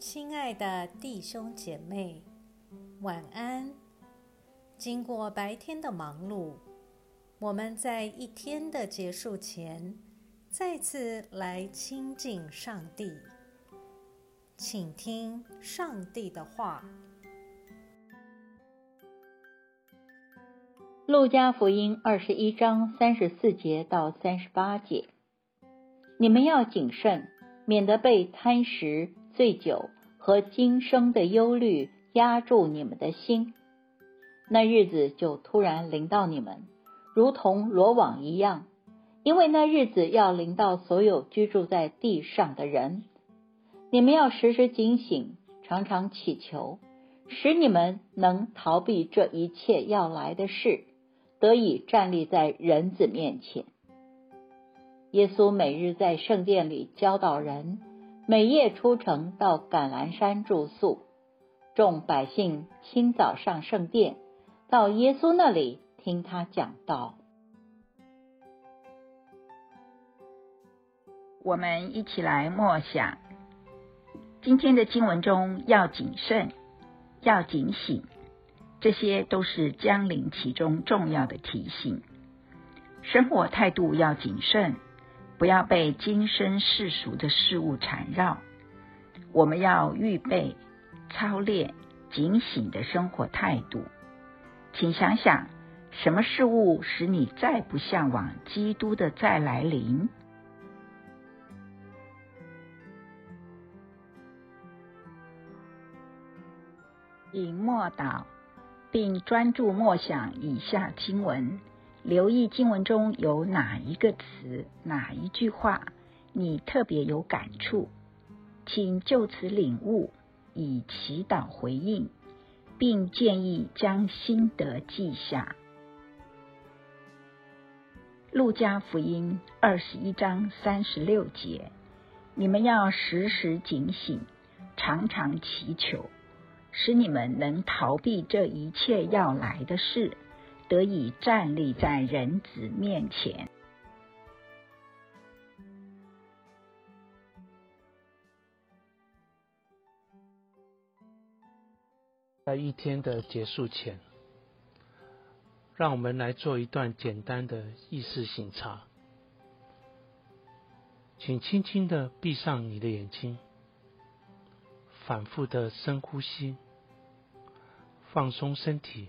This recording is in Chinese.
亲爱的弟兄姐妹，晚安。经过白天的忙碌，我们在一天的结束前，再次来亲近上帝，请听上帝的话。路加福音二十一章三十四节到三十八节，你们要谨慎，免得被贪食、醉酒和今生的忧虑压住你们的心。那日子就突然临到你们，如同罗网一样，因为那日子要临到所有居住在地上的人。你们要时时警醒，常常祈求，使你们能逃避这一切要来的事。得以站立在人子面前。耶稣每日在圣殿里教导人，每夜出城到橄榄山住宿。众百姓清早上圣殿，到耶稣那里听他讲道。我们一起来默想今天的经文中，要谨慎，要警醒。这些都是江临其中重要的提醒。生活态度要谨慎，不要被今生世俗的事物缠绕。我们要预备、操练警醒的生活态度。请想想，什么事物使你再不向往基督的再来临？以默祷。并专注默想以下经文，留意经文中有哪一个词、哪一句话你特别有感触，请就此领悟，以祈祷回应，并建议将心得记下。路加福音二十一章三十六节：你们要时时警醒，常常祈求。使你们能逃避这一切要来的事，得以站立在人子面前。在一天的结束前，让我们来做一段简单的意识醒察。请轻轻的闭上你的眼睛。反复的深呼吸，放松身体，